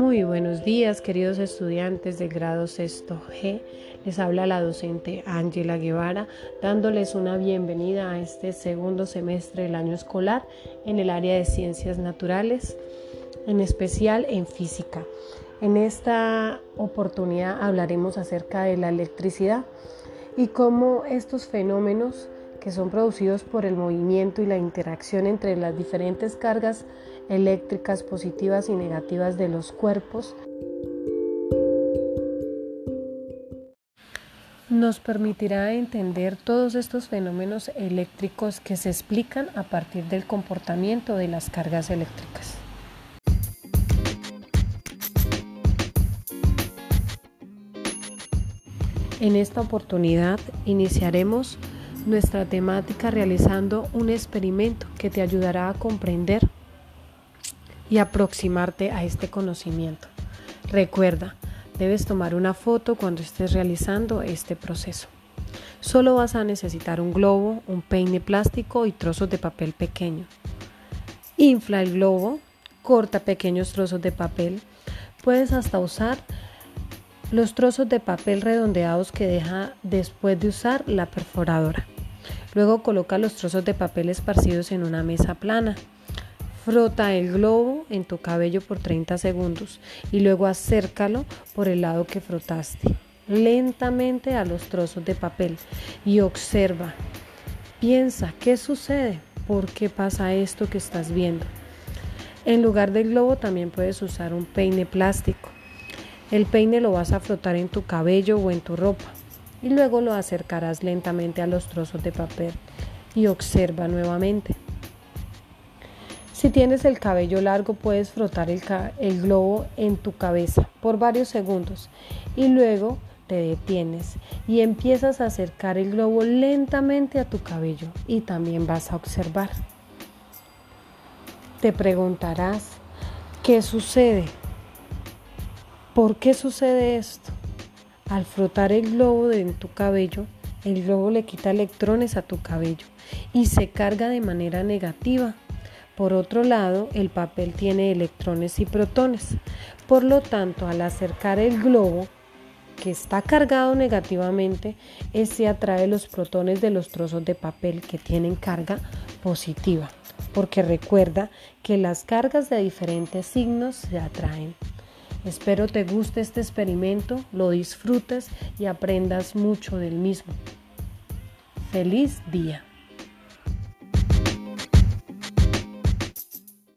Muy buenos días, queridos estudiantes del grado sexto G. Les habla la docente Ángela Guevara, dándoles una bienvenida a este segundo semestre del año escolar en el área de ciencias naturales, en especial en física. En esta oportunidad hablaremos acerca de la electricidad y cómo estos fenómenos que son producidos por el movimiento y la interacción entre las diferentes cargas eléctricas positivas y negativas de los cuerpos, nos permitirá entender todos estos fenómenos eléctricos que se explican a partir del comportamiento de las cargas eléctricas. En esta oportunidad iniciaremos nuestra temática realizando un experimento que te ayudará a comprender y aproximarte a este conocimiento. Recuerda, debes tomar una foto cuando estés realizando este proceso. Solo vas a necesitar un globo, un peine plástico y trozos de papel pequeño. Infla el globo, corta pequeños trozos de papel. Puedes hasta usar los trozos de papel redondeados que deja después de usar la perforadora. Luego coloca los trozos de papel esparcidos en una mesa plana. Frota el globo en tu cabello por 30 segundos y luego acércalo por el lado que frotaste lentamente a los trozos de papel y observa. Piensa, ¿qué sucede? ¿Por qué pasa esto que estás viendo? En lugar del globo también puedes usar un peine plástico. El peine lo vas a frotar en tu cabello o en tu ropa y luego lo acercarás lentamente a los trozos de papel y observa nuevamente. Si tienes el cabello largo puedes frotar el, globo en tu cabeza por varios segundos y luego te detienes y empiezas a acercar el globo lentamente a tu cabello y también vas a observar. Te preguntarás, ¿qué sucede? ¿Por qué sucede esto? Al frotar el globo en tu cabello, el globo le quita electrones a tu cabello y se carga de manera negativa. Por otro lado, el papel tiene electrones y protones. Por lo tanto, al acercar el globo, que está cargado negativamente, ese atrae los protones de los trozos de papel que tienen carga positiva, porque recuerda que las cargas de diferentes signos se atraen. Espero te guste este experimento, lo disfrutes y aprendas mucho del mismo. Feliz día.